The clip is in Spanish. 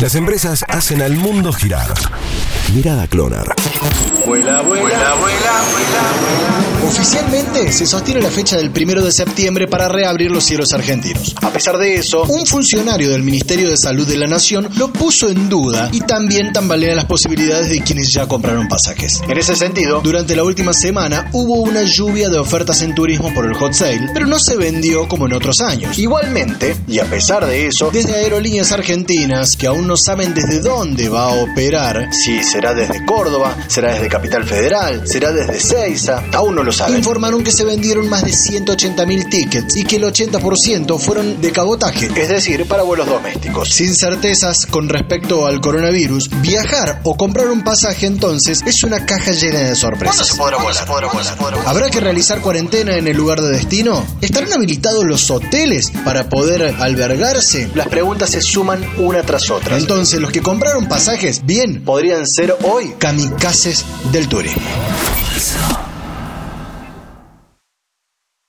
Las empresas hacen al mundo girar. Mirada Clonar. Vuela, vuela, vuela, vuela, vuela. Oficialmente se sostiene la fecha del primero de septiembre para reabrir los cielos argentinos. A pesar de eso, un funcionario del Ministerio de Salud de la Nación lo puso en duda y también tambalea las posibilidades de quienes ya compraron pasajes. En ese sentido, durante la última semana hubo una lluvia de ofertas en turismo por el hot sale, pero no se vendió como en otros años. Igualmente, y a pesar de eso, desde aerolíneas argentinas que aún no saben desde dónde va a operar, si será desde Córdoba, será desde Capital Federal, será desde Ceiza, aún no lo saben. Informaron que se vendieron más de 180.000 tickets y que el 80% fueron de cabotaje, es decir, para vuelos domésticos. Sin certezas con respecto al coronavirus, viajar o comprar un pasaje entonces es una caja llena de sorpresas. ¿Cuándo se podrá volar? ¿Podrá volar? ¿Podrá volar? ¿Habrá que realizar cuarentena en el lugar de destino? ¿Estarán habilitados los hoteles para poder albergarse? Las preguntas se suman una tras otra. Entonces, los que compraron pasajes, bien, podrían ser hoy kamikazes del turismo.